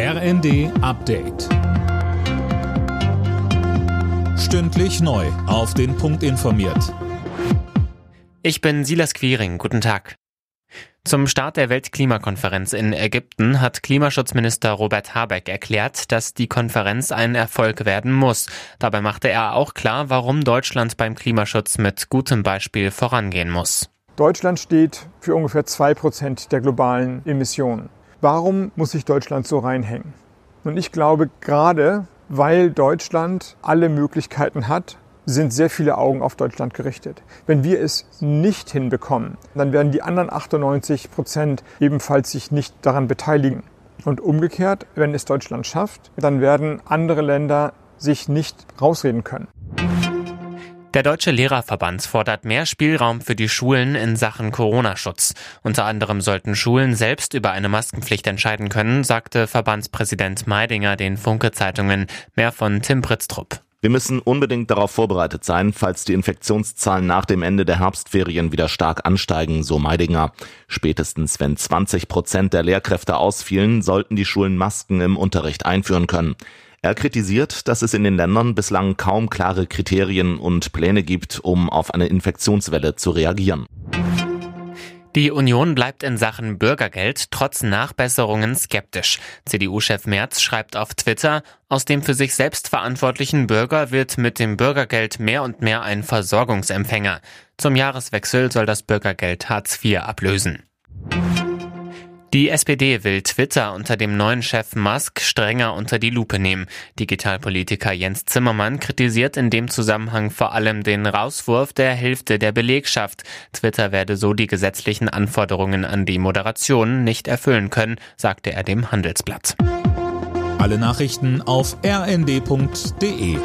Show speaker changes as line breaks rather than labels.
RND Update. Stündlich neu. Auf den Punkt informiert.
Ich bin Silas Quiring. Guten Tag. Zum Start der Weltklimakonferenz in Ägypten hat Klimaschutzminister Robert Habeck erklärt, dass die Konferenz ein Erfolg werden muss. Dabei machte er auch klar, warum Deutschland beim Klimaschutz mit gutem Beispiel vorangehen muss.
Deutschland steht für ungefähr zwei Prozent der globalen Emissionen. Warum muss sich Deutschland so reinhängen? Und ich glaube, gerade weil Deutschland alle Möglichkeiten hat, sind sehr viele Augen auf Deutschland gerichtet. Wenn wir es nicht hinbekommen, dann werden die anderen 98 Prozent ebenfalls sich nicht daran beteiligen. Und umgekehrt, wenn es Deutschland schafft, dann werden andere Länder sich nicht rausreden können.
Der Deutsche Lehrerverband fordert mehr Spielraum für die Schulen in Sachen Corona-Schutz. Unter anderem sollten Schulen selbst über eine Maskenpflicht entscheiden können, sagte Verbandspräsident Meidinger den Funke-Zeitungen. Mehr von Tim Pritztrupp.
Wir müssen unbedingt darauf vorbereitet sein, falls die Infektionszahlen nach dem Ende der Herbstferien wieder stark ansteigen, so Meidinger. Spätestens wenn 20 Prozent der Lehrkräfte ausfielen, sollten die Schulen Masken im Unterricht einführen können. Er kritisiert, dass es in den Ländern bislang kaum klare Kriterien und Pläne gibt, um auf eine Infektionswelle zu reagieren.
Die Union bleibt in Sachen Bürgergeld trotz Nachbesserungen skeptisch. CDU-Chef Merz schreibt auf Twitter, aus dem für sich selbst verantwortlichen Bürger wird mit dem Bürgergeld mehr und mehr ein Versorgungsempfänger. Zum Jahreswechsel soll das Bürgergeld Hartz IV ablösen. Die SPD will Twitter unter dem neuen Chef Musk strenger unter die Lupe nehmen. Digitalpolitiker Jens Zimmermann kritisiert in dem Zusammenhang vor allem den Rauswurf der Hälfte der Belegschaft. Twitter werde so die gesetzlichen Anforderungen an die Moderation nicht erfüllen können, sagte er dem Handelsblatt.
Alle Nachrichten auf rnd.de